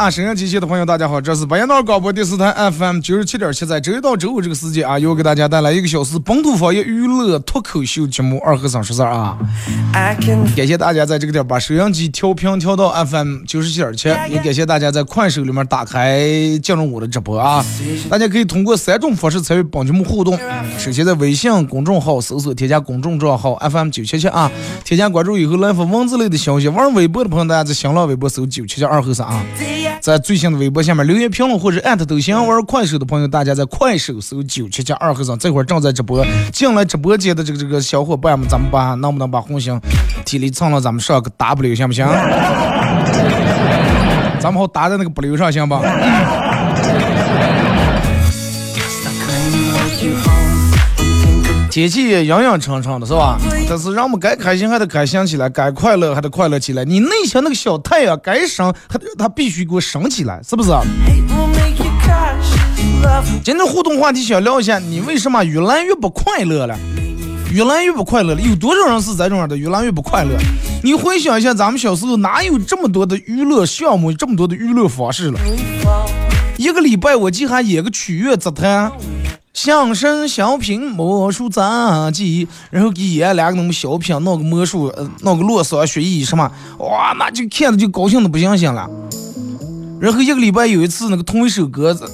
啊，沈阳机器的朋友，大家好，这是白彦淖尔广播电视台 FM 九十七点七，在周一到周五这个时间啊，又给大家带来一个小时本土方言娱乐脱口秀节目《二和尚说事儿》啊。感谢大家在这个点把收音机调频调到 FM 九十七点七，也感谢大家在快手里面打开进入我的直播啊。大家可以通过三种方式参与本节目互动：首先在微信公众号搜索添加公众账号 FM 九七七啊，添加关注以后来发文字类的消息。玩微博的朋友，大家在新浪微博搜九七七二和三啊。在最新的微博下面留言评论或者艾特都行。玩快手的朋友，大家在快手搜九七七二和尚，这会儿正在直播。进来直播间的这个这个小伙伴们，咱们把能不能把红星体力蹭了，咱们上个 W 行不行？咱们好打在那个不溜上行吧？天气也阴阴沉沉的，是吧？但是让我们该开心还得开心起来，该快乐还得快乐起来。你内心那个小太阳该升，它它必须给我升起来，是不是？今天互动话题想聊一下，你为什么越来越不快乐了？越来越不快乐了？有多少人是这种样的？越来越不快乐？你回想一下，咱们小时候哪有这么多的娱乐项目，这么多的娱乐方式了？一个礼拜我记还演个曲乐杂谈。相声小品魔术杂技，然后给演两个那么小品，弄个魔术，呃，弄个落桑学艺什么，哇，那就看着就高兴的不行行了。然后一个礼拜有一次那个同一首歌子，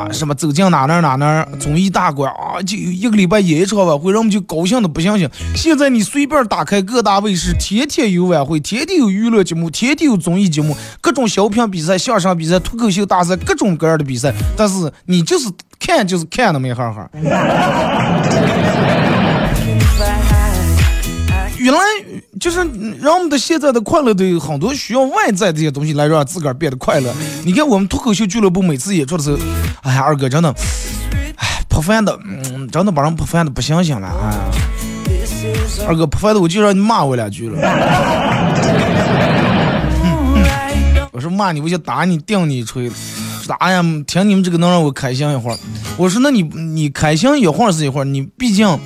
啊，什么走进哪哪哪哪综艺大馆啊，就一个礼拜演一场晚会，人们就高兴的不行行。现在你随便打开各大卫视，天天有晚会，天天有娱乐节目，天天有综艺节目，各种小品比赛、相声比赛、脱口秀大赛，各种各样的比赛，但是你就是。看就是看那么一哈哈，就是让我们的现在的快乐都有很多需要外在这些东西来让自个儿变得快乐。你看我们脱口秀俱乐部每次演出的时候，哎呀二哥真的，哎破饭的，嗯，真的把人破饭的不行行了哎呀！二哥破饭的我就让你骂我两句了，我说骂你我就打你顶你一锤。啥呀？听你们这个能让我开心一会儿。我说，那你你开心一会儿是一会儿，你毕竟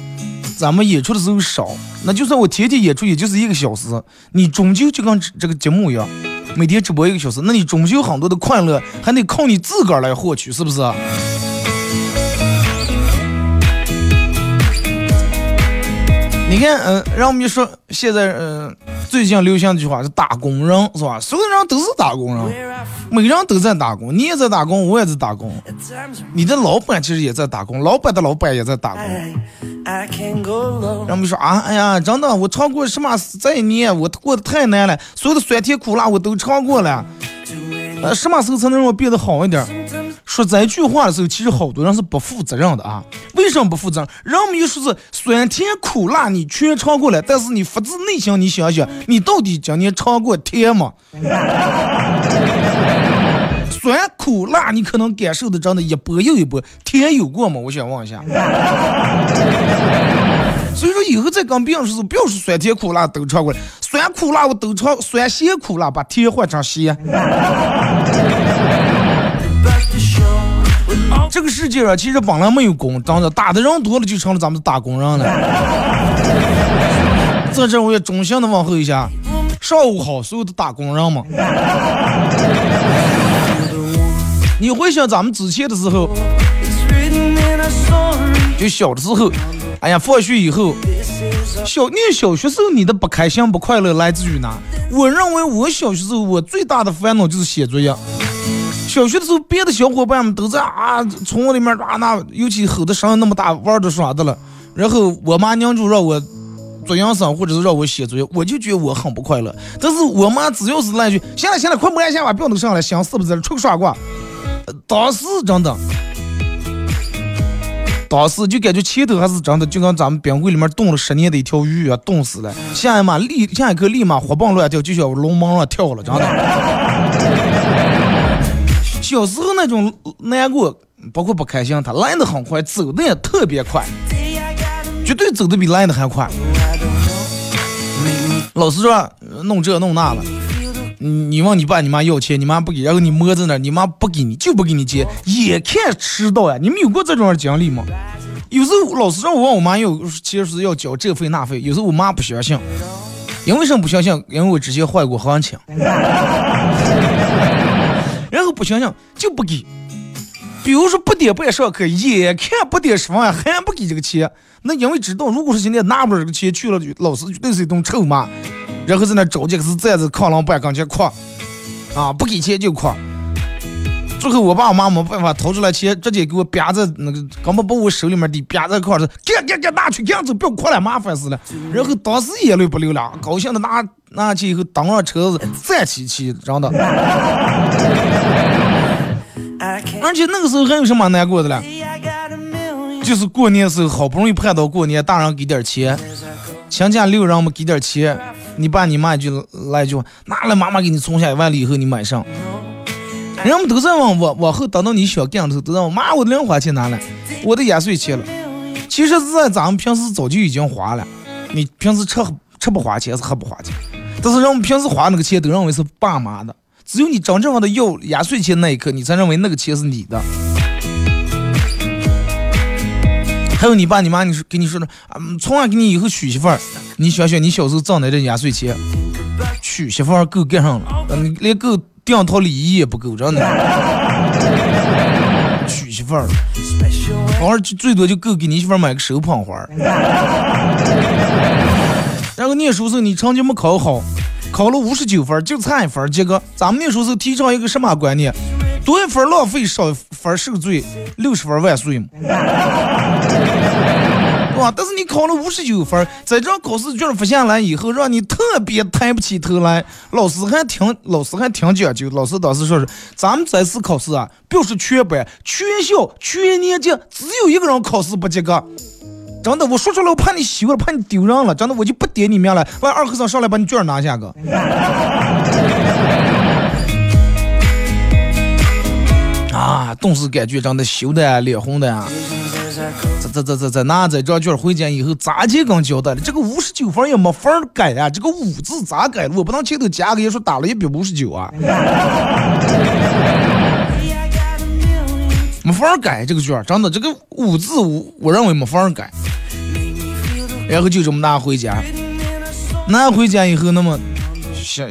咱们演出的时候少，那就算我天天演出也就是一个小时，你终究就跟这个节目一样，每天直播一个小时，那你终究很多的快乐还得靠你自个儿来获取，是不是？你看，嗯，让我们就说，现在，嗯，最近流行一句话是打工人，是吧？所有人都是打工人，每个人都在打工，你也在打工，我也在打工，你的老板其实也在打工，老板的老板也在打工。让我们说啊，哎呀，真的，我尝过什么这一年我过得太难了，所有的酸甜苦辣我都尝过了，呃，什么时候才能让我变得好一点？说这句话的时候，其实好多人是不负责任的啊！为什么不负责任？人们一说是酸甜苦辣，你全尝过了，但是你发自内心，你想想，你到底今年尝过甜吗？酸苦辣，你可能感受的真的一波又一波，甜有过吗？我想问一下。所以说以后再跟别人说，不要说酸甜苦辣都尝过了，酸苦辣我都尝，酸咸苦辣把甜换成咸。这个世界上其实本来没有工，真的打的人多了就成了咱们打工人了。在这我也衷心的问候一下，上午好，所有的打工人们。你回想咱们之前的时候，就小的时候，哎呀，放学以后，小念小学时候你的不开心不快乐来自于哪？我认为我小学时候我最大的烦恼就是写作业。小学的时候，别的小伙伴们都在啊，从我里面啊那，尤其吼的声音那么大，玩的耍的了。然后我妈娘就让我做营生，或者是让我写作业，我就觉得我很不快乐。但是我妈只要是来句“行了行了，快摸一下吧，不要弄上来，想是不是出个耍过。当时真的，当时就感觉前头还是真的，就跟咱们冰柜里面冻了十年的一条鱼啊，冻死了。下一马立，下一刻立马活蹦乱跳，就像龙门上跳了，真的。小时候那种难过，包括不开心，他来的很快，走的也特别快，绝对走的比来的还快。老师说弄这弄那了，你问你爸你妈要钱，你妈不给，然后你摸在那，你妈不给你，就不给你接，眼看迟到呀。你们有过这种经历吗？有时候老师让我问我妈要钱是要交这费那费，有时候我妈不相信，因为什么不相信？因为我之前换过行情。不相信就不给，比如说不点半上课，眼看不点十分还不给这个钱，那因为知道如果是今天拿不着这个钱去了，老师绝对是一顿臭骂，然后在那着急，可是站在炕上板跟前哭，啊，不给钱就哭。最后我爸我妈没办法掏出来钱，直接给我啪在那个根本把我手里面的啪在炕上，赶赶赶拿去，赶走，不要哭了，麻烦死了。然后当时眼泪不流了，高兴的拿拿去以后登上车子，站起去，真的。而且那个时候还有什么难过的了？就是过年时候好不容易盼到过年，大人给点钱，亲家六人们给点钱，你爸你妈就来一句：拿了妈妈给你存下一万了以后你买上。人们都在往往往后等到你小干的时候，都让我妈我的零花钱拿来，我的压岁钱了。其实是在咱们平时早就已经花了，你平时吃吃不花钱是喝不花钱，但是人们平时花那个钱都认为是爸妈的。只有你真正的要压岁钱那一刻，你才认为那个钱是你的。还有你爸你妈，你说给你说的啊，从俺给你以后娶媳妇儿，你想想你小时候挣来的压岁钱，娶媳妇儿够干上了，嗯连够订套礼仪也不够，真的。娶媳妇儿，偶尔就最多就够给你媳妇儿买个手捧花。然后念书时候你成绩没考好。考了五十九分，就差一分。结果咱们那时候提倡一个什么观念？多一分浪费，少一分受罪，六十分万岁嘛，对吧？但是你考了五十九分，在这考试卷发下来以后，让你特别抬不起头来。老师还挺，老师还挺讲究。老师当时说是，咱们这次考试啊，表示全班、全校、全年级只有一个人考试不及格。真的，我说出来我怕你羞了，怕你丢人了。真的，我就不点你名了。完，二和尚上来把你卷拿下个。啊，顿时感觉真的羞的脸红的啊！这这这这这拿这张卷回家以后，咋就跟交代了？这个五十九分也没法改啊！这个五字咋改？我不能前头加个也说打了一百五十九啊！没法改这个卷，真的这个五字我我认为没法改。然后就这么拿回家，拿回家以后，那么，小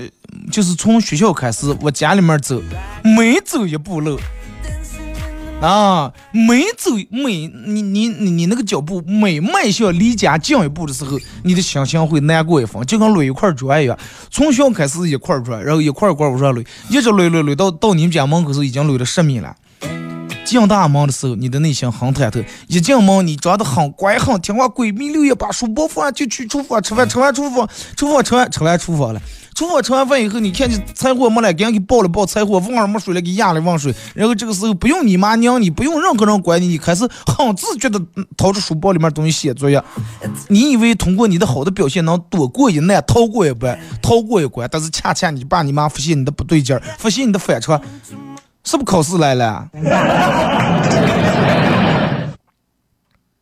就是从学校开始，我家里面走，每走一步路，啊，每走每你你你你那个脚步每迈向离家近一步的时候，你的心情会难过一分，就跟垒一块砖一样，从小开始一块砖，然后一块一块往上垒，一直垒垒垒到到你们家门口时已经垒了十米了。进大门的时候，你的内心很忐忑。一进门，你长得很乖很听话，闺蜜六月把书包放就去厨房吃饭，吃完厨房，厨房吃完吃完厨房了。厨房吃完饭以后，你看见柴火没了，给人给抱了抱柴火，瓮儿没水了，给压了温水。然后这个时候不用你妈娘你，不用任何人管你，你开始很自觉的掏出书包里面东西写作业。你以为通过你的好的表现能躲过一难，逃过一关，逃过一关，但是恰恰你爸你妈发现你的不对劲儿，发现你的反常。是不是考试来了？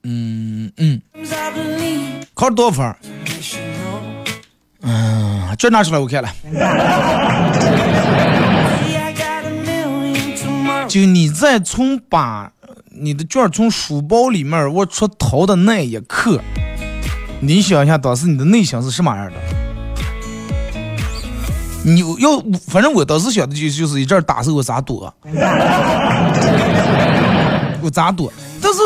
嗯嗯，考了多少分？嗯，卷拿出来我看了。就你在从把你的卷从书包里面我出掏的那一刻，你想一下当时你的内心是什么样的？你要，反正我当时想的就就是一阵打时我咋躲，我咋躲？但是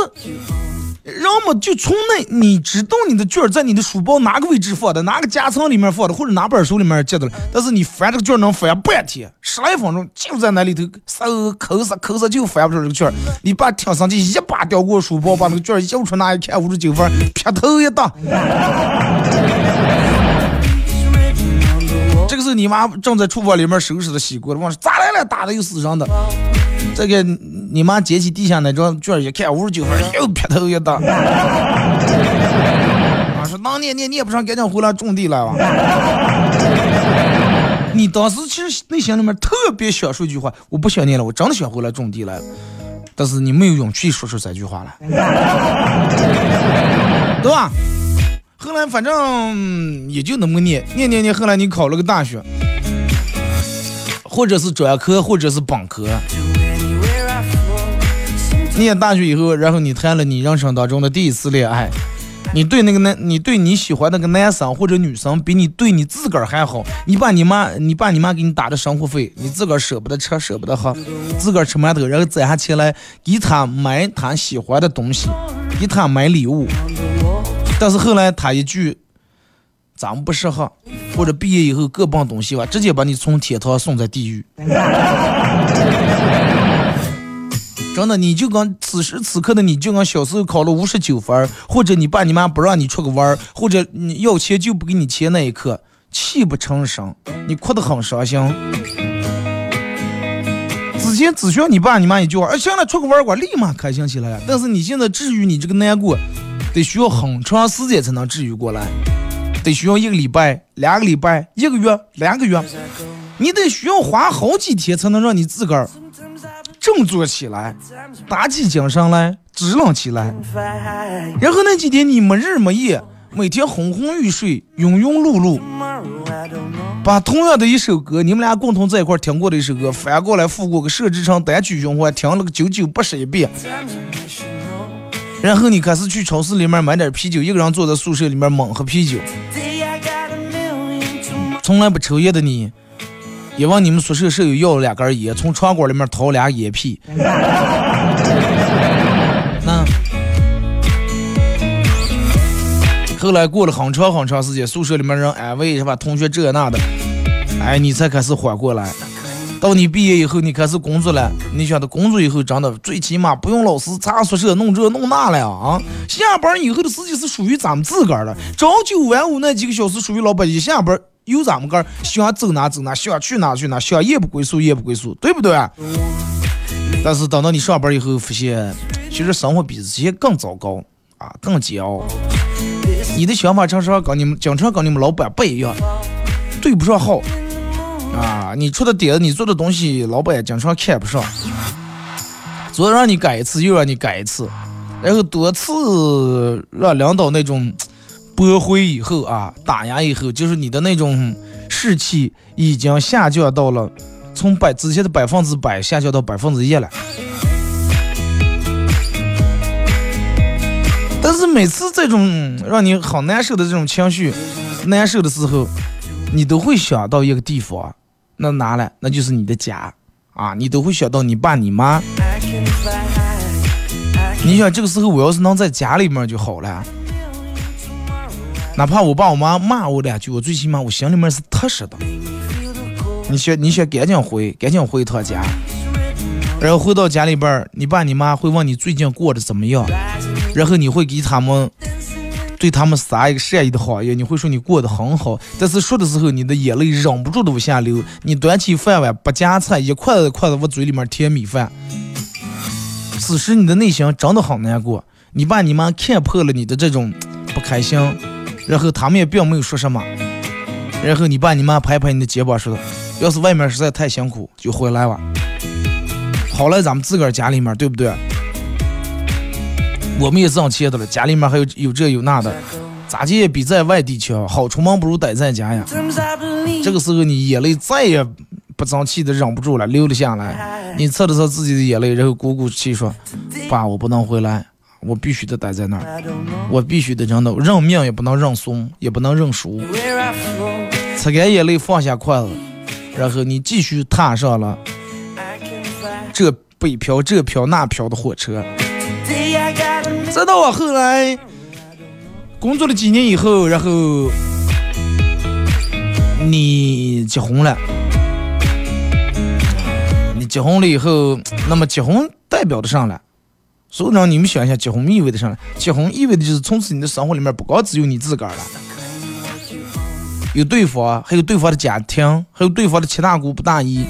要么就从那你知道你的卷在你的书包哪个位置放的，哪个夹层里面放的，或者哪本书里面记的了。但是你翻这个卷能翻半天，十来分钟就在那里头搜抠搜抠搜，就翻不出这个卷。你把挺上去一把叼过书包，把那个卷儿摇出那一看五十九分，劈头一打。这个时候你妈正在厨房里面收拾的洗锅的，往咋来了？打的又死人的。这个你妈捡起地下那张卷一看，五十九分，又劈头一打。啊，说能念念念不上，赶紧回来种地来吧。你当时其实内心里面特别想说一句话，我不想念了，我真的想回来种地来了。但是你没有勇气说出这句话来，对吧？后来反正也就那么念念念念，后来你考了个大学，或者是专科，或者是本科。念大学以后，然后你谈了你人生当中的第一次恋爱，你对那个男，你对你喜欢那个男生或者女生，比你对你自个儿还好。你把你妈，你把你妈给你打的生活费，你自个儿舍不得吃，舍不得喝，自个儿吃馒头，然后攒下钱来给他买他喜欢的东西，给他买礼物。但是后来他一句“咱们不适合”，或者毕业以后各奔东西吧，直接把你从天堂送在地狱。真的，你就跟此时此刻的你就跟小时候考了五十九分，或者你爸你妈不让你出个弯，或者你要钱就不给你钱那一刻，泣不成声，你哭得很伤心。之前只需要你爸你妈一句话，哎，行了，出个弯我立马开心起来了。但是你现在治愈你这个难过，得需要很长时间才能治愈过来，得需要一个礼拜、两个礼拜、一个月、两个月，你得需要花好几天才能让你自个儿。振作起来，打起精神来，支棱起来。然后那几天你没日没夜，每天昏昏欲睡，庸庸碌碌，把同样的一首歌，你们俩共同在一块听过的一首歌，翻过来复过，给设置成单曲循环，听了个九九八十一遍。然后你开始去超市里面买点啤酒，一个人坐在宿舍里面猛喝啤酒。从来不抽烟的你。也问你们宿舍舍友要了两根烟，从床管里面掏俩烟屁。那后来过了很长很长时间，宿舍里面人安慰是吧？同学这那的，哎，你才开始缓过来。到你毕业以后，你开始工作了，你想的工作以后真的最起码不用老师查宿舍弄这弄那了啊！下班以后的时间是属于咱们自个儿的，朝九晚五那几个小时属于老板，一下班。有咱们个儿想走哪走哪，想去哪去哪，想夜不归宿夜不归宿，对不对？但是等到你上班以后，发现其实生活比之前更糟糕啊，更煎熬。你的想法常常跟你们经常跟你们老板不一样，对不上号啊。你出的点子，你做的东西，老板也经常看不上。昨让你改一次，又让你改一次，然后多次让领导那种。驳回以后啊，打压以后，就是你的那种士气已经下降到了从百之前的百分之百下降到百分之一了。但是每次这种让你好难受的这种情绪难受的时候，你都会想到一个地方，那哪了？那就是你的家啊！你都会想到你爸你妈。你想这个时候我要是能在家里面就好了。哪怕我爸我妈骂我两句，我最起码我心里面是踏实的。你先，你先赶紧回，赶紧回一趟家，然后回到家里边，你爸你妈会问你最近过得怎么样，然后你会给他们，对他们撒一个善意的谎言，你会说你过得很好，但是说的时候你的眼泪忍不住的往下流。你端起饭碗不夹菜，一筷子筷子往嘴里面填米饭，此时你的内心真的很难过。你爸你妈看破了你的这种不开心。然后他们也并没有说什么，然后你爸你妈拍拍你的肩膀说：“要是外面实在太辛苦，就回来吧。好了，咱们自个儿家里面，对不对？我们也挣钱的了，家里面还有有这有那的，咋地也比在外地强。好出门不如待在家呀。这个时候你眼泪再也不争气的忍不住了，流了下来。你擦了擦自己的眼泪，然后鼓鼓气说：爸，我不能回来。”我必须得待在那儿，我必须得认的，认命也不能认怂，也不能认输。擦干眼泪，放下筷子，然后你继续踏上了这北漂这漂那漂的火车。再到我后来工作了几年以后，然后你结婚了。你结婚了以后，那么结婚代表的上了？所以让你们想一下，结婚意味着啥？结婚意味着就是从此你的生活里面不光只有你自个儿了，有对方，还有对方的家庭，还有对方的七大姑八大姨。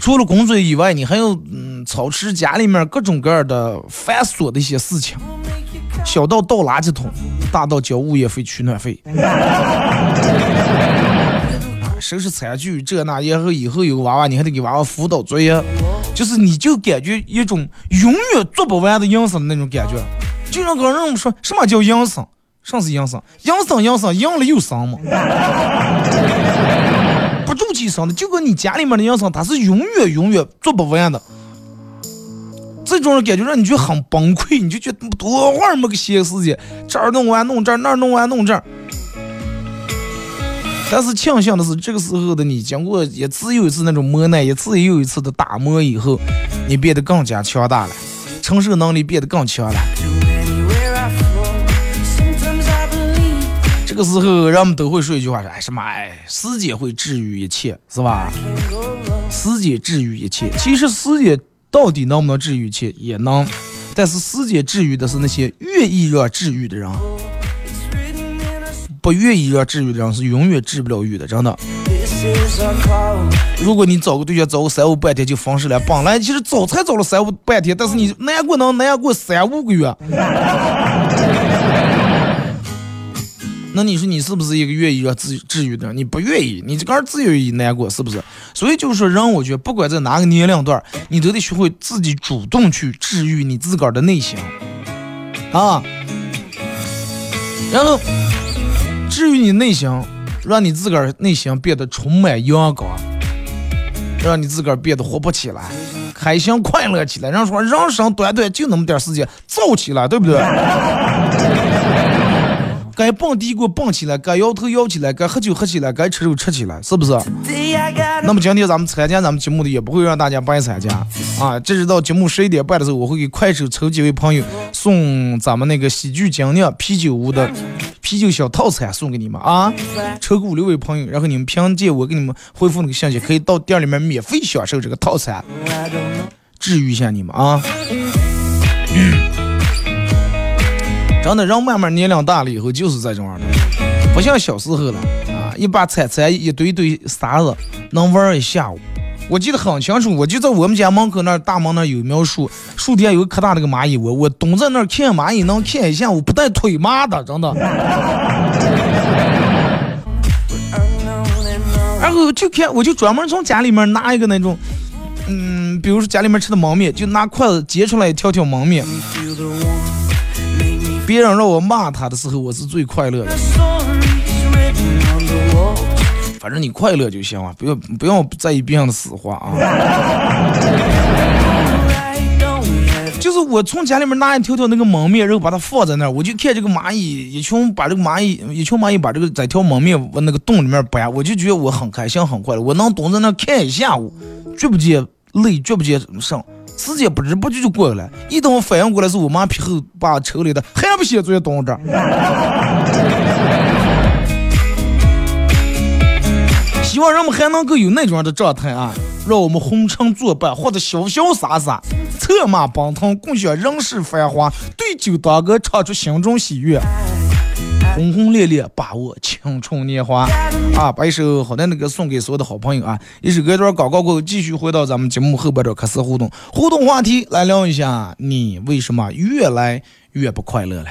除了工作以外，你还要嗯操持家里面各种各样的繁琐的一些事情，小到倒垃圾桶，大到交物业费、取暖费。收拾餐具，这那，然后以后有个娃娃，你还得给娃娃辅导作业，就是你就感觉一种永远做不完的营生的那种感觉。就像刚人们说什么叫营生？啥是营生？营生营生，营了又生嘛，不住气生的。就跟你家里面的营生，它是永远永远做不完的。这种感觉让你就很崩溃，你就觉得多会儿没个闲时间，这儿弄完弄这儿，那儿弄完弄这儿。但是庆幸的是，这个时候的你经过一次又一次那种磨难，一次又一次的打磨以后，你变得更加强大了，承受能力变得更强了。这个时候，人们都会说一句话：说，哎什么？哎，时间会治愈一切，是吧？时间治愈一切。其实，时间到底能不能治愈一切，也能。但是，时间治愈的是那些愿意让治愈的人。不愿意让治愈的人是永远治不了愈的，真的。如果你找个对象找个三五半天就分手了，本来其实早才找了三五半天，但是你难过能难过三五个月。那你说你是不是一个愿意让治治愈的人？你不愿意，你这个儿自愿意难过是不是？所以就是说，人我觉得不管在哪个年龄段，你都得学会自己主动去治愈你自个儿的内心啊，然后。至于你内心，让你自个儿内心变得充满阳光，让你自个儿变得活泼起来，开心快乐起来。人说人生短短就那么点时间，造起来，对不对？该蹦迪给我蹦起来，该摇头摇起来，该喝酒喝起来，该吃肉吃起来，是不是？那么今天咱们参加咱们节目的也不会让大家白参加啊！这是到节目十一点半的时候，我会给快手抽几位朋友送咱们那个喜剧精酿啤酒屋的啤酒小套餐送给你们啊！抽个五六位朋友，然后你们凭借我给你们回复那个信息，可以到店里面免费享受这个套餐，治愈一下你们啊！真的，人慢慢年龄大了以后就是这种样的，不像小时候了啊！一把铲铲，一堆堆沙子，能玩一下午。我记得很清楚，我就在我们家门口那大门那有一苗树，树底下有个可大那个蚂蚁窝，我蹲在那儿看蚂蚁，能看一下午，不带腿麻的，真的。然后就看，我就专门从家里面拿一个那种，嗯，比如说家里面吃的焖面，就拿筷子接出来一条条焖面。别人让我骂他的时候，我是最快乐的。反正你快乐就行了，不要不要在意别人的死活啊。就是我从家里面拿一条条那个焖面，然后把它放在那儿，我就看这个蚂蚁一群把这个蚂蚁一群蚂蚁把这个在条焖面往那个洞里面搬，我就觉得我很开心很快乐。我能蹲在那看一下午，绝不觉累，绝不觉上。时间不知不觉就过了，一等我反应过来，是我妈皮后把抽里的，还不写作业蹲这儿。希望人们还能够有那种的状态啊，让我们红尘作伴，或者潇潇洒洒，策马奔腾，共享人世繁华，对酒当歌，唱出心中喜悦。轰轰烈烈，把握青春年华啊！把一首好的那个送给所有的好朋友啊！一首歌段广告过后，继续回到咱们节目后边的开始互动，互动话题来聊一下，你为什么越来越不快乐了？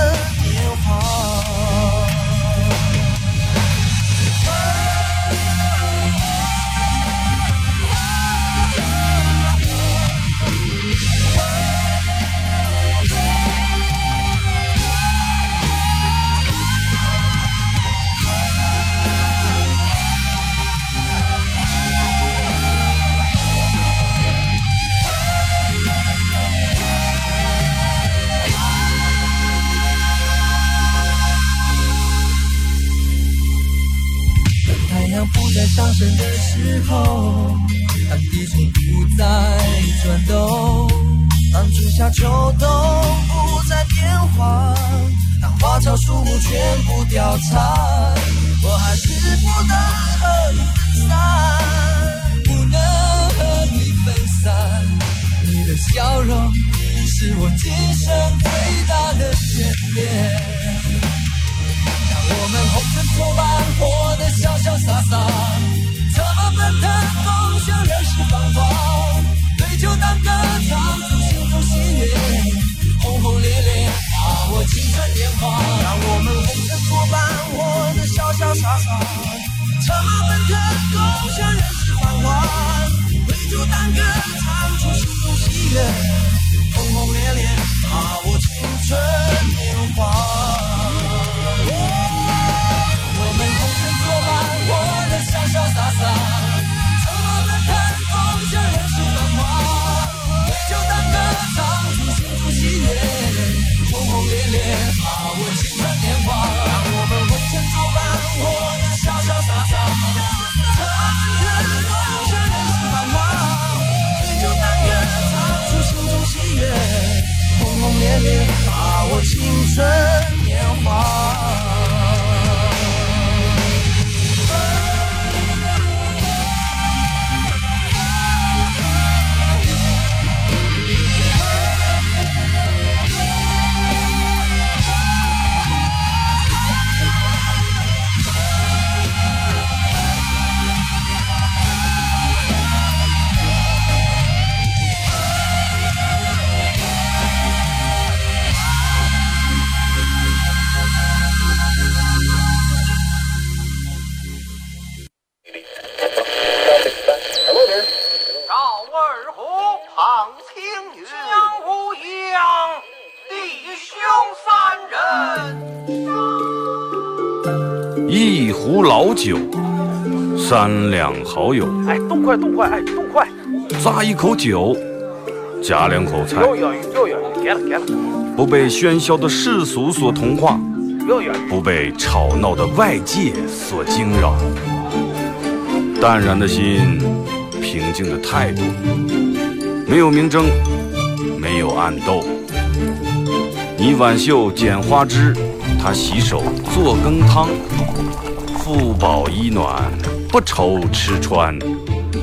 快动快，哎，动快！咂一口酒，夹两口菜，不被喧嚣的世俗所同化。不被吵闹的外界所惊扰，淡然的心，平静的态度，没有明争，没有暗斗。你挽袖剪花枝，他洗手做羹汤，腹饱衣暖，不愁吃穿，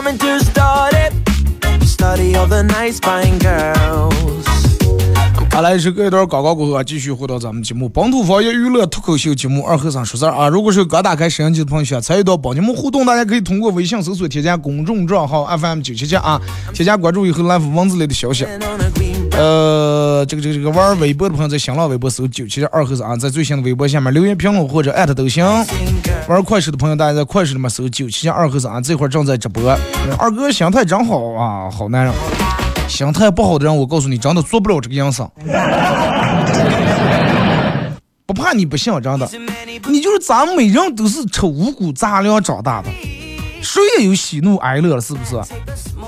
Coming to study, study all the nice fine girls. 好来，是隔一段广告过后啊，继续回到咱们节目《本土方言娱乐脱口秀》节目二和尚说事儿啊。如果是刚打开摄像机的朋友，想参与到帮你们互动，大家可以通过微信搜索添加公众账号 FM 九七七啊，添加关注以后来发文字类的消息。呃，这个这个这个玩微博的朋友在新浪微博搜九七二和尚啊，在最新的微博下面留言评论或者艾特都行。玩快手的朋友，大家在快手里面搜九七二和尚啊，这会儿正在直播。二哥心态真好啊，好男人。心态不好的人，我告诉你，真的做不了这个营生。不怕你不信，真的，你就是咱们每人都是吃五谷杂粮长大的，谁也有喜怒哀乐了，是不是？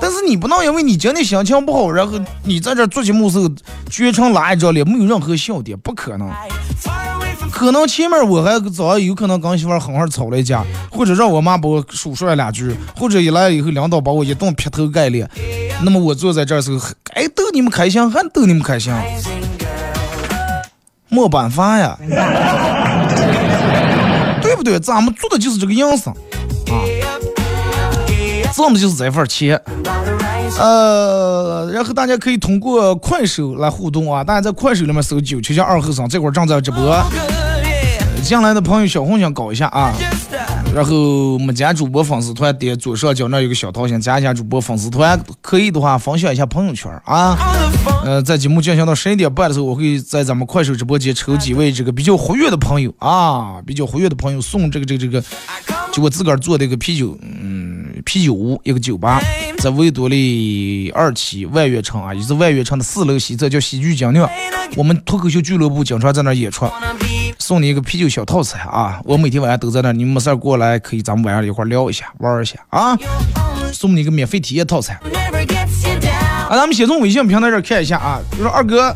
但是你不能因为你今天心情不好，然后你在这做节目时候绝成拉一张脸，没有任何笑点，不可能。可能前面我还早有可能跟媳妇儿狠狠吵了一架，或者让我妈把我数出来两句，或者一来以后领导把我一顿劈头盖脸，那么我坐在这儿时候，该逗你们开心还逗你们开心，没办法呀，对不对？咱们做的就是这个样子，挣的就是这份钱。呃，然后大家可以通过快手来互动啊，大家在快手里面搜九七七二后生，这会儿正在直播。进来的朋友小红心搞一下啊。然后我们家主播粉丝团点左上角那有个小桃心，加一下主播粉丝团，可以的话分享一下朋友圈啊。呃，在节目进行到十一点半的时候，我会在咱们快手直播间抽几位这个比较活跃的朋友啊，比较活跃的朋友送这个这个这个，就我自个儿做的一个啤酒，嗯，啤酒屋一个酒吧，在维多利二期万悦城啊，也是万悦城的四楼西侧叫喜剧精酿，我们脱口秀俱乐部经常在那儿演出。送你一个啤酒小套餐啊！我每天晚上都在那儿，你们没事儿过来可以，咱们晚上一块儿聊一下，玩儿一下啊！送你一个免费体验套餐。啊，咱们先从微信平台这儿看一下啊，就说二哥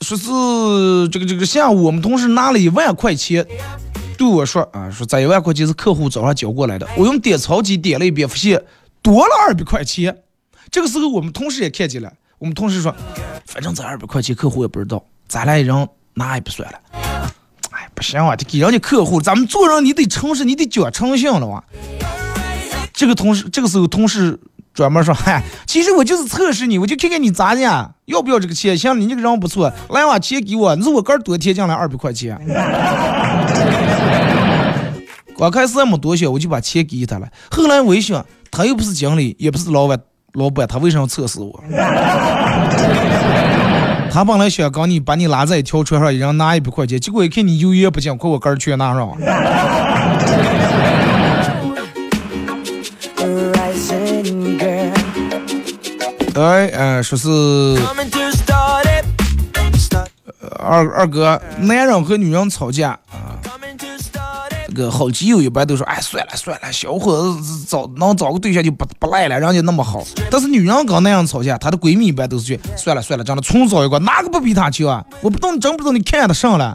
说是这个这个下午我们同事拿了一万块钱对我说啊，说这一万块钱是客户早上交过来的，我用点钞机点了一遍，发现多了二百块钱。这个时候我们同事也看见了，我们同事说，反正这二百块钱客户也不知道，咱俩一人拿也不算了。哎，不行啊，得给人家客户，咱们做人你得诚实，你得讲诚信了哇。这个同事这个时候同事专门说，嗨，其实我就是测试你，我就看看你咋的，要不要这个钱？行，你这个人不错，来把钱给我，你是我哥多贴进来二百块钱。刚开始还没多想，我就把钱给他了。后来我一想，他又不是经理，也不是老板，老板他为什么要测试我？他本来想跟你把你拉在一条船上，一人拿一百块钱，结果一看你油盐不进，快我哥儿全拿上了哎，呃，说是二二哥，男人和女人吵架啊，这个好基友一般都说，哎，算了算了，小伙子找能找个对象就不不赖了，人家那么好。但是女人跟那样吵架，她的闺蜜一般都是去，算了算了，长得重找一个，哪个不比她强啊？我不懂，真不懂你看得上了。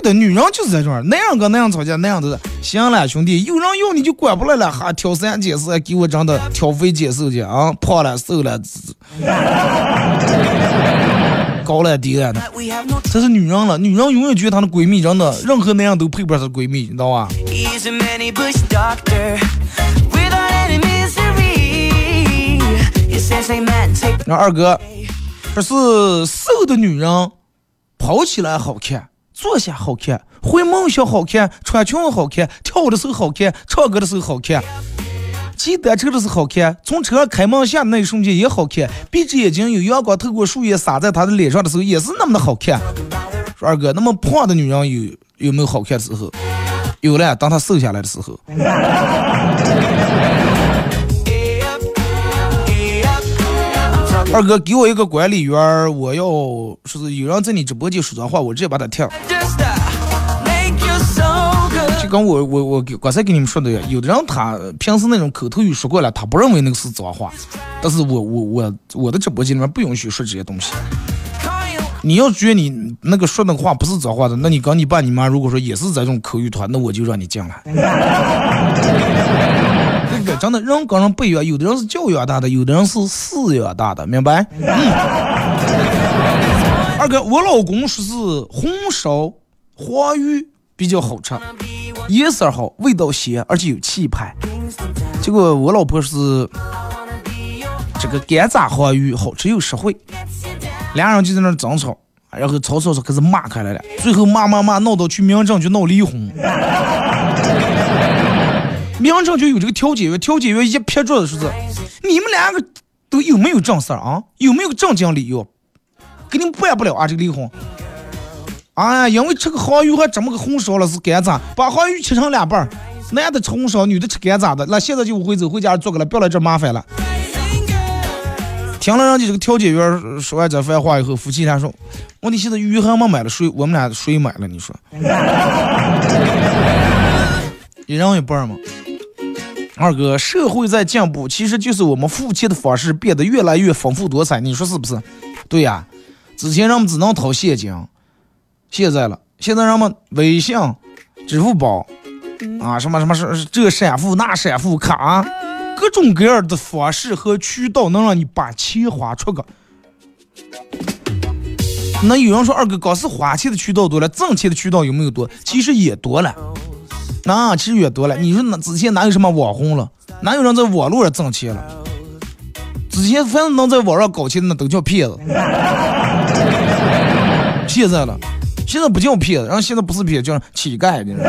的，女人就是在这种，那样跟那样吵架，那样的行了，兄弟，有人要你就管不来了，还挑三拣四，给我整的挑肥拣瘦去啊，胖了瘦了，高了低了的。这是女人了，女人永远觉得她的闺蜜真的任何那样都配不上她闺蜜，你知道吧？He's a many bush doctor without any misery. He says, "Hey man, take 然后二哥，这是瘦的女人，跑起来好看，坐下好看，会梦想好看，穿裙子好看，跳舞的时候好看，唱歌的时候好看。骑单车的时候好看，从车开门下的那一瞬间也好看，闭着眼睛有阳光透过树叶洒在他的脸上的时候也是那么的好看。说二哥，那么胖的女人有有没有好看的时候？有了，当她瘦下来的时候。二哥，给我一个管理员，我要说是有人在你直播间说脏话，我直接把他踢了。就跟我我我刚才跟你们说的，有的人他平时那种口头语说过了，他不认为那个是脏话，但是我我我我的直播间里面不允许说这些东西。你要觉得你那个说那个话不是脏话的，那你跟你爸你妈如果说也是这种口语团，那我就让你进来。这个真的人跟人不一样，有的人是教养大的，有的人是饲养大的，明白？嗯。二哥，我老公说是红烧黄鱼比较好吃，颜色好，味道鲜，而且有气派。结果我老婆是这个干炸黄鱼好吃又实惠。俩人就在那争吵，然后吵吵吵开始骂开来了，最后骂骂骂闹到去民政局闹离婚。民政局有这个调解员，调解员一撇桌子说是：你们两个都有没有正事啊？有没有正经理由？给你们办不了啊这个离婚。哎呀，因为吃个黄鱼还这么个红烧了是干炸，把黄鱼切成两半，男的吃红烧，女的吃干炸的。那现在就回走回家做个了，不要来这麻烦了。听了人家这个调解员说完这番话以后，夫妻俩说：“问题现在鱼还没买了，水我们俩谁买了？你说，一人一半吗？”二哥，社会在进步，其实就是我们付钱的方式变得越来越丰富多彩，你说是不是？对呀，之前人们只能掏现金，现在了，现在人们微信、支付宝啊，什么什么是这闪付那闪付卡。各种各样的方式和渠道能让你把钱花出个。那有人说二哥，光是花钱的渠道多了，挣钱的渠道有没有多？其实也多了，那其实也多了。你说那之前哪有什么网红了？哪有人在网络上挣钱了？之前凡是能在网上搞钱的，那都叫骗子。现在了，现在不叫骗子，然后现在不是骗子，叫乞丐的。互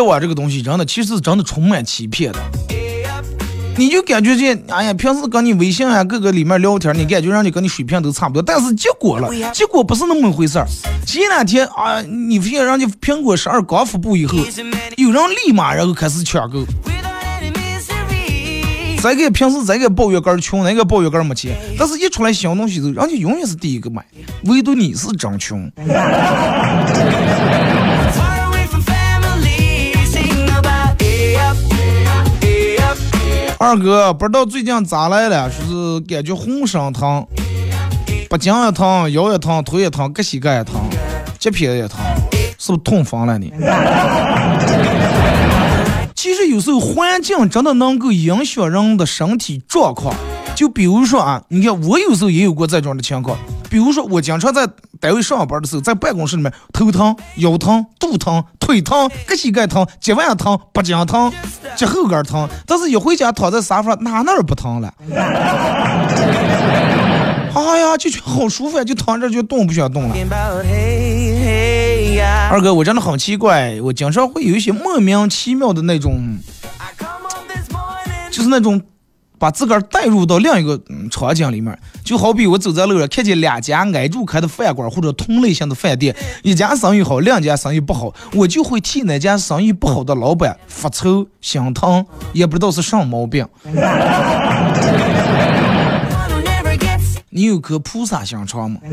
联网这个东西真的，其实真的充满欺骗的。你就感觉这，哎呀，平时跟你微信啊各个里面聊天，你感觉让你跟你水平都差不多，但是结果了，结果不是那么回事儿。前两天啊，你发现人家苹果十二刚发布以后，有人立马然后开始抢购。咱给平时咱给抱怨根穷，那个抱怨根没钱，但是一出来新东西之后，人家永远是第一个买，唯独你是真穷。二哥不知道最近咋来了，说是感觉浑身疼，脖颈也疼，腰也疼，腿也疼，各膝盖也疼，脚皮也疼，是不是痛风了你？其实有时候环境真的能够影响人的身体状况。就比如说啊，你看我有时候也有过这种的情况。比如说我经常在单位上班的时候，在办公室里面头疼、腰疼、肚疼、腿疼、各膝盖疼、脚腕疼、脖颈疼、脚后跟疼，但是一回家躺在沙发哪哪儿不疼了？哎呀，就觉好舒服呀，就躺着就动不想动了。二哥，我真的很奇怪，我经常会有一些莫名其妙的那种，就是那种。把自个儿带入到另一个场景里面，就好比我走在路上，看见两家挨住开的饭馆或者同类型的饭店，一家生意好，两家生意不好，我就会替那家生意不好的老板发愁心疼，也不知道是什么毛病。你有颗菩萨心肠吗？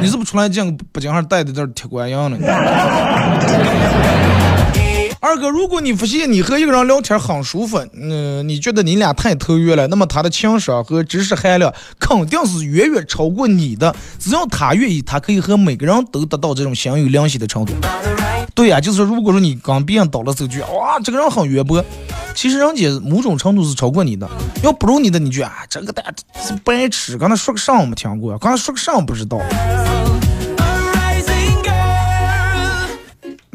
你是不是出来见不经常带的这铁观音了？二哥，如果你发现你和一个人聊天很舒服，嗯，你觉得你俩太投缘了，那么他的情商和知识含量肯定是远远超过你的。只要他愿意，他可以和每个人都达到这种心有灵犀的程度。对呀，就是如果说你刚别人倒了手句，哇，这个人很渊博，其实人家某种程度是超过你的。要不如你的，你就啊，这个蛋是白痴，刚才说个啥我没听过，刚才说个啥不知道。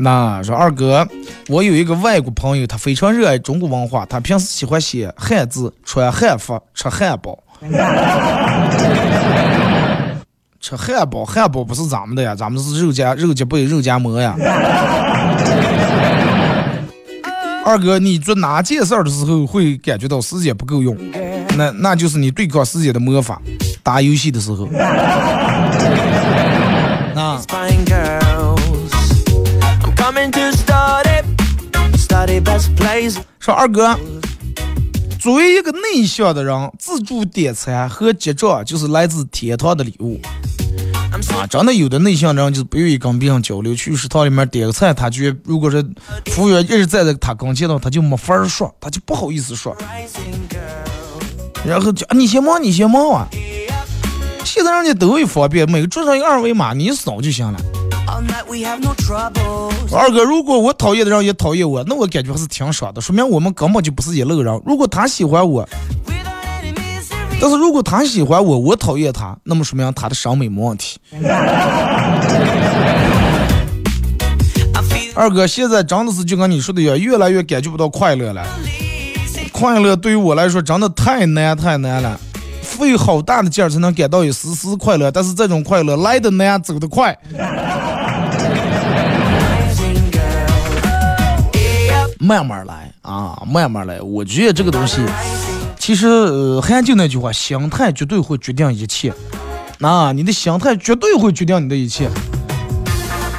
那说二哥，我有一个外国朋友，他非常热爱中国文化，他平时喜欢写汉字、穿汉服、吃汉堡。吃汉堡，汉堡不是咱们的呀，咱们是肉夹肉夹背肉夹馍呀。二哥，你做哪件事儿的时候会感觉到时间不够用？那那就是你对抗时间的魔法。打游戏的时候，啊，说二哥，作为一个内向的人，自助点餐和结账就是来自天堂的礼物。啊，真的有的内向的人就是不愿意跟别人交流，去食堂里面点个菜，他觉得如果是服务员一直站在他跟前的话，他就没法说，他就不好意思说，然后就你先忙，你先忙啊。现在人家都有方便，每个桌上有二维码，你扫就行了。二哥，如果我讨厌的人也讨厌我，那我感觉还是挺爽的，说明我们根本就不是一路人。如果他喜欢我.但是如果他喜欢我，我讨厌他，那么说明他的审美没问题。二哥，现在真的是就跟你说的一样，越来越感觉不到快乐了。快乐对于我来说真的太难太难了，费好大的劲儿才能感到一丝丝快乐，但是这种快乐来的难，走的快。慢慢来啊，慢慢来。我觉得这个东西，其实呃，还就那句话，心态绝对会决定一切。啊，你的心态绝对会决定你的一切。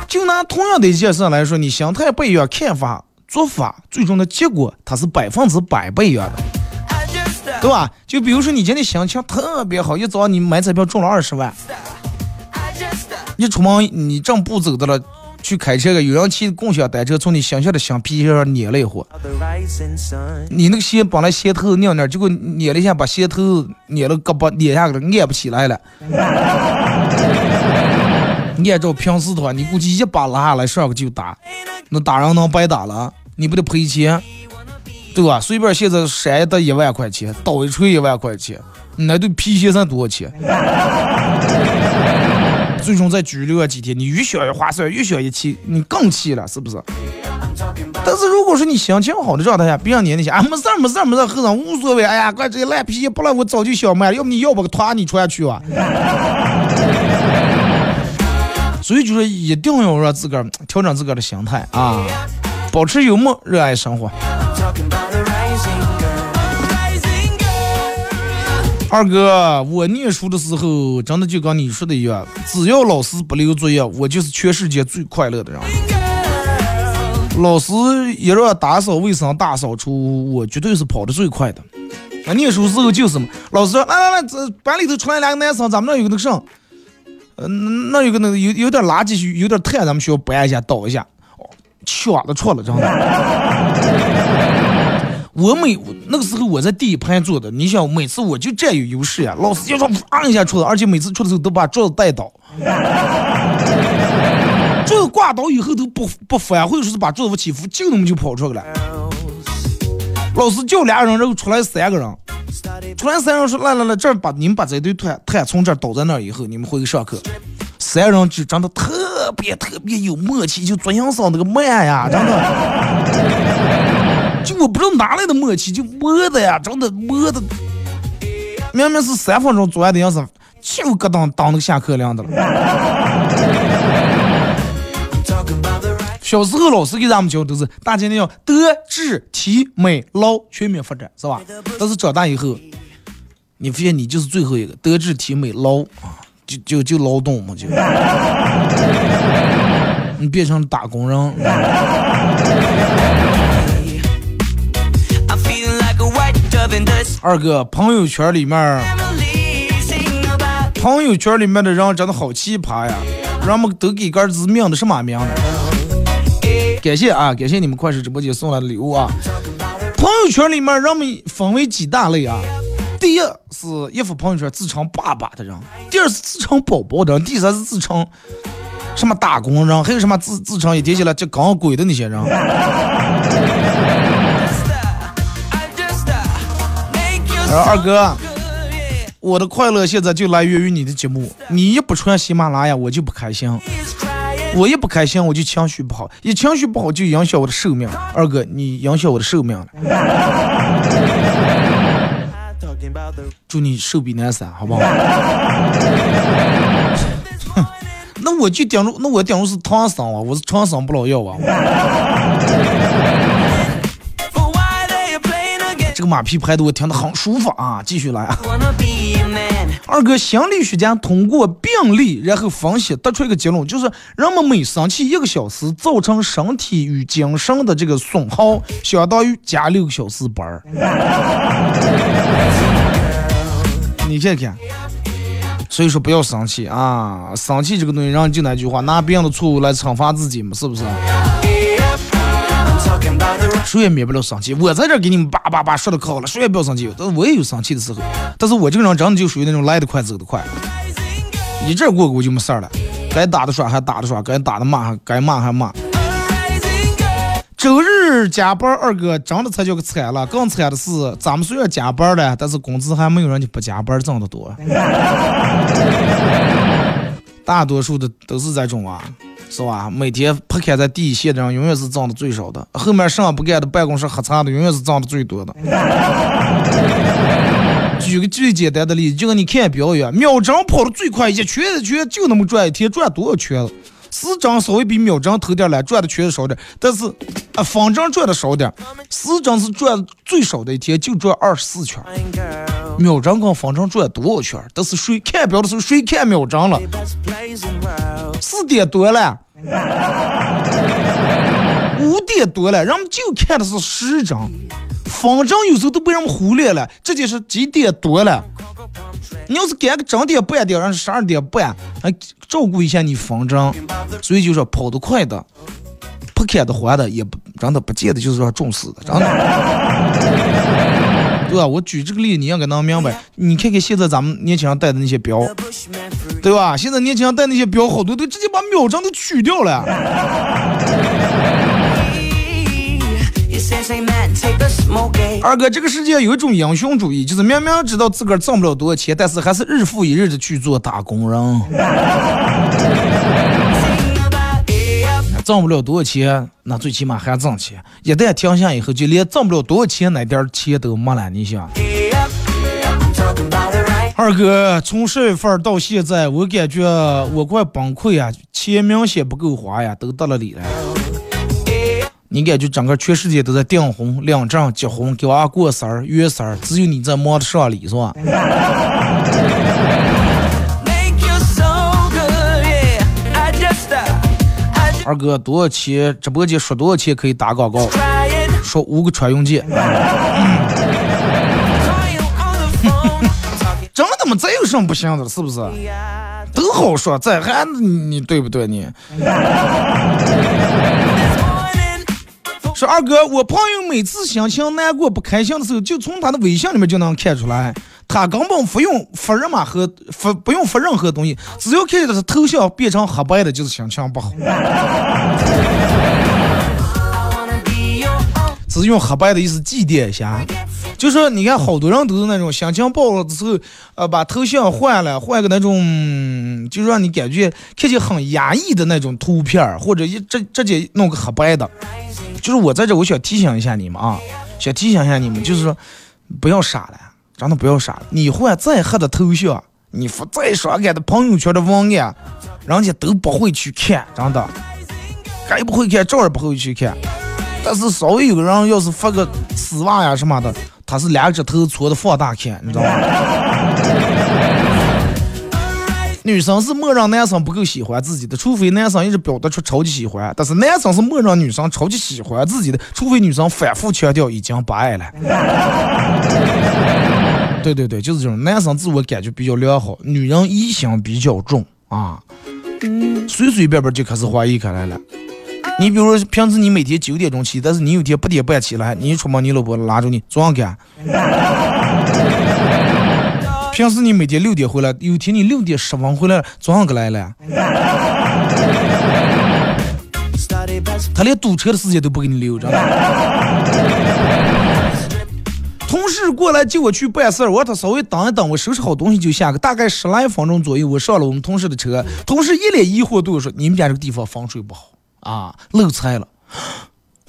就拿同样的一件事来说，你心态不一样，看法、做法，最终的结果它是百分之百不一样的，对吧？就比如说你今天心情特别好，一早你买彩票中了二十万.一出门你正步走的了，去开车个有人骑共享单车从你心下的橡皮筋上碾了一会.你那个鞋本来鞋头拧拧，结果捏了一下，把鞋头捏了胳膊捏下去了，按不起来了。按照平时的话，你估计一把拉下来上个就打，那打人能白打了？你不得赔钱，对吧？随便现在扇一得一万块钱，倒一锤一万块钱，那对皮鞋才多少钱？最终再拘留个几天，你越想越划算，越想越气，你更气了，是不是？但是如果说你心情好的状态下，别让你那些啊没事儿没事儿没事儿，后生无所谓，哎呀，怪这些烂皮鞋不然我早就想卖了，要不你要不个团你穿去吧？所以就是一定要让自个儿调整自个儿的心态啊，保持幽默，热爱生活。二哥，我念书的时候真的就跟你说的一样，只要老师不留作业，我就是全世界最快乐的人。老师一让打扫卫生、大扫除，我绝对是跑得最快的。那念书时候就是嘛，老师说来来来，这班里头出来两个男生，咱们那有个那个啥，呃，那有个那个有有点垃圾，有点碳，咱们需要搬一下、倒一下。哦，抢的错了，真的。我每那个时候我在第一排坐的，你想每次我就占有优势呀，老师就说啪一下出的，而且每次出的时候都把桌子带倒，桌子挂倒以后都不不翻，或者说是把桌子起伏，就那么就跑出来了。老师叫俩人，然后出来三个人，出来三人说来来来，这儿把你们把这堆碳碳从这儿倒在那儿以后，你们回去上课。三人就真的特别特别有默契，就做营生那个慢呀，真的。就我不知道哪来的默契，就磨的呀，真的磨的，明明是三分钟做完的样子，就咯当当那个下课铃的了。小时候老师给咱们教都是大家那要德智体美劳全面发展，是吧？但是长大以后，你发现你就是最后一个德智体美劳啊，就就就劳动嘛，就 你变成打工人。二哥，朋友圈里面。朋友圈里面的人真的好奇葩呀，人们都给个儿子命的什么命呢？感谢啊，感谢你们快手直播间送来的礼物啊！朋友圈里面人们分为几大类啊？第一是一发朋友圈自称爸爸的人，第二是自称宝宝的人，第三是自称什么打工人，还有什么自自称一天起来就搞鬼的那些人。然后二哥，我的快乐现在就来源于你的节目，你一不穿喜马拉雅，我就不开心。我一不开心，我就情绪不好，一情绪不好就影响我的寿命。二哥，你影响我的寿命了。祝你寿比南山，好不好？那我就顶住，那我顶住是唐僧啊，我是长生不老药啊。马屁拍的我听得很舒服啊！继续来啊，二哥，心理学家通过病例然后分析得出一个结论，就是人们每生气一个小时，造成身体与精神的这个损耗，相当于加六个小时班儿。你看看，所以说不要生气啊！生气这个东西，人就那句话，拿别人的错误来惩罚自己嘛，是不是？谁也免不了生气，我在这给你们叭叭叭说的可好了，谁也不要生气。但是我也有生气的时候，但是我这个人真的就属于那种来得快走得快，一阵过过就没事儿了。该打的耍还打的耍，该打的骂还该骂还骂。周日加班，二哥真的才叫个惨了。更惨的是，咱们虽然加班了，但是工资还没有人家不加班挣得多。大多数的都是这种啊。是吧？每天铺开在第一线的人，永远是挣的最少的；后面啥不干的，办公室喝茶的，永远是挣的最多的。举个最简单的例子，就跟你看表演，秒针跑的最快，一圈一圈就那么转一天，转多少圈了？时针稍微比秒针头点来，转的圈少点，但是啊，方针转的少点，时针是转最少的一天就转二十四圈。秒针跟方针转多少圈？但是谁看表的时候谁看秒针了？四点多了，五点多了，人们就看的是时针，方针有时候都被人们忽略了。这就是几点多了？你要是赶个整点半点，让十二点半，还照顾一下你方针。所以就说跑得快的，不开的欢的，也不真的不见得就是说重视的，真的。对吧？我举这个例，你应该能明白。你看看现在咱们年轻人戴的那些表，对吧？现在年轻人戴那些表，好多都直接把秒针都取掉了。二哥，这个世界有一种英雄主义，就是明明知道自个儿挣不了多少钱，但是还是日复一日的去做打工人。挣不了多少钱，那最起码还挣钱。一旦停下以后，就连挣不了多少钱那点钱都没了。你想，二哥，从十月份到现在，我感觉我快崩溃啊！钱明显不够花呀，都到了里了。你感觉整个全世界都在订婚、领证、结婚、给娃过生日、约生日，只有你在忙着上礼，是吧？二哥，多少钱？直播间说多少钱可以打广告？说五个穿用件。真的吗？这有什么不行的？是不是？都好说，这还你对不对？你。说二哥，我朋友每次心情难过、不开心的时候，就从他的微信里面就能看出来，他根本不用发任何和不用发任何东西，只要看见他头像变成黑白的，就是心情不好。只用黑白的意思祭奠一下，就说你看好多人都是那种心情不好的时候，呃，把头像换了，换个那种，就让你感觉看起很压抑的那种图片，或者一直直接弄个黑白的。就是我在这，我想提醒一下你们啊，想提醒一下你们，就是说不要傻了，真的不要傻了。你换再黑的头像，你发再伤感的朋友圈的文案，人家都不会去看，真的，该不会看，照样不会去看。但是稍微有人要是发个丝袜呀什么的，他是两只头搓的放大看，你知道吗？女生是默认男生不够喜欢自己的，除非男生一直表达出超级喜欢；但是男生是默认女生超级喜欢自己的，除非女生反复强调已经不爱了。对对对，就是这种男生自我感觉比较良好，女人疑心比较重啊，随随便便就开始怀疑开来了。你比如说平时你每天九点钟起，但是你有天八点半起来，你一出门你老婆拉住你，早上干。平时你每天六点回来，有天你六点十分回来，早上个来了。他连堵车的时间都不给你留着。同事过来叫我去办事儿，我让他稍微等一等，我收拾好东西就下个，大概十来分钟左右，我上了我们同事的车。同事一脸疑惑对我说：“你们家这个地方风水不好啊，漏财了。”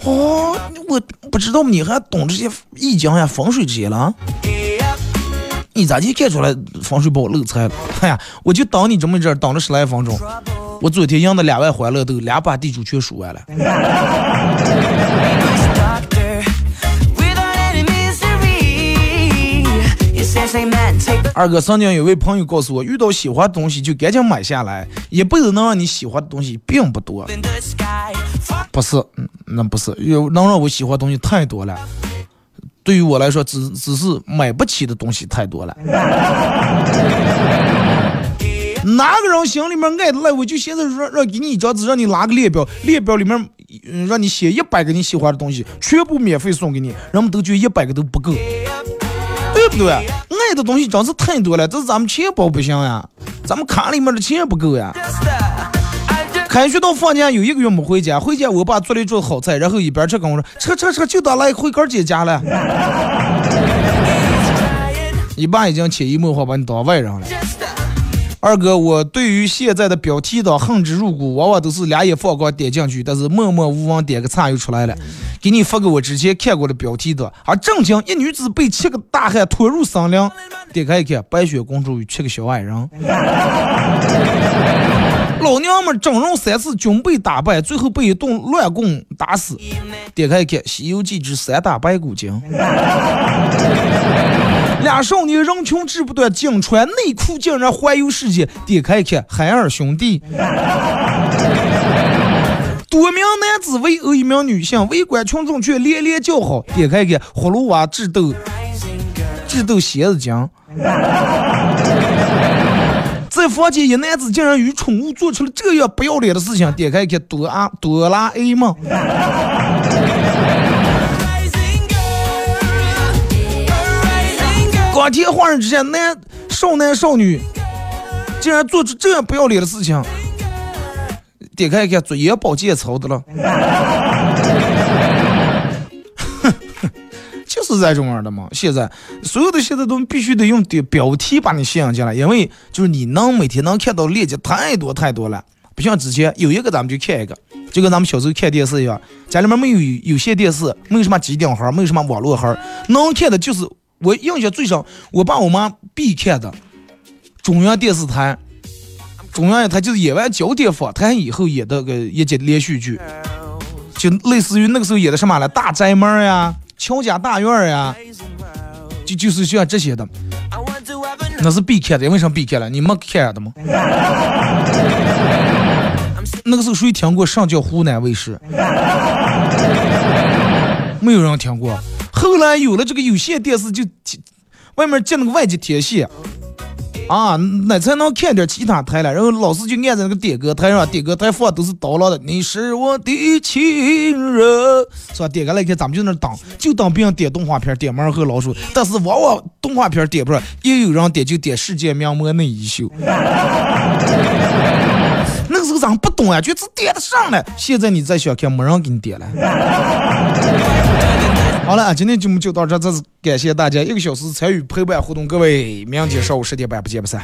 哦，我不知道你还懂这些易经呀、风水这些了？你咋就看出来风水把我漏财了？哎呀，我就等你这么一阵，等了十来分钟。我昨天赢的两万欢乐豆，两把地主全输完了。二哥，曾经有位朋友告诉我，遇到喜欢的东西就赶紧买下来，一辈子能让你喜欢的东西并不多。不是，嗯，那不是，有能让我喜欢的东西太多了。对于我来说，只只是买不起的东西太多了。哪个人心里面爱的来，我就现在让让给你一张纸，让你拿个列表，列表里面嗯让你写一百个你喜欢的东西，全部免费送给你，人们都觉得一百个都不够，对不对？爱的东西真是太多了，这是咱们钱包不行呀，咱们卡里面的钱不够呀。开学到放假有一个月没回家，回家我爸做了一桌好菜，然后一边吃跟我说吃吃吃，就当来回哥姐家了。你爸已经潜移默化把你当外人了。二哥，我对于现在的标题党恨之入骨，往往都是两眼放光点进去，但是默默无闻点个赞又出来了。给你发个我之前看过的标题党，而正经一女子被七个大汉拖入森林，点开一看，白雪公主与七个小矮人。老娘们整容三次均被打败，最后被一顿乱棍打死。点开一看，《西游记之三打白骨精》。俩少年人穷志不断，竟穿内裤竟然环游世界。点开一看，海尔兄弟。多名男子围殴一名女性，围观群众却连连叫好。点开一看，葫芦娃智斗智斗蝎子精。在房间，一男子竟然与宠物做出了这样不要脸的事情。点开一看，哆啊哆啦 A 梦。光天化日之下，男少男少女竟然做出这样不要脸的事情。点开一看，作业保健操的了。就是这种样的嘛。现在所有的现在都必须得用点标题把你吸引进来，因为就是你能每天能看到链接太多太多了，不像之前有一个咱们就看一个，就跟咱们小时候看电视一样，家里面没有有线电视，没有什么机顶盒，没有什么网络盒，能看的就是我印象最深，我爸我妈必看的中央电视台。中央台就是演完焦点访谈以后演的个一节连续剧，就类似于那个时候演的什么了，大宅门呀、乔家大院呀，就就是像这些的，那是必看的。为什么必看了？你没看的吗？那个时候谁听过上叫湖南卫视？没有人听过。后来有了这个有线电视就，外面接那个外接天线。啊，那才能看点其他台了。然后老师就按在那个点歌台上，点歌台放都是刀郎的。你是我的情人，是吧？点开来看，咱们就那当，就当别人点动画片，点猫和老鼠。但是往往动画片点不上，也有人点就点世界名模那一秀。那个时候咱不懂啊，就只点得上了。现在你再想看，没人给你点了。好了，今天节目就到这，再次感谢大家一个小时参与陪伴互动，各位，明天上午十点半不见不散。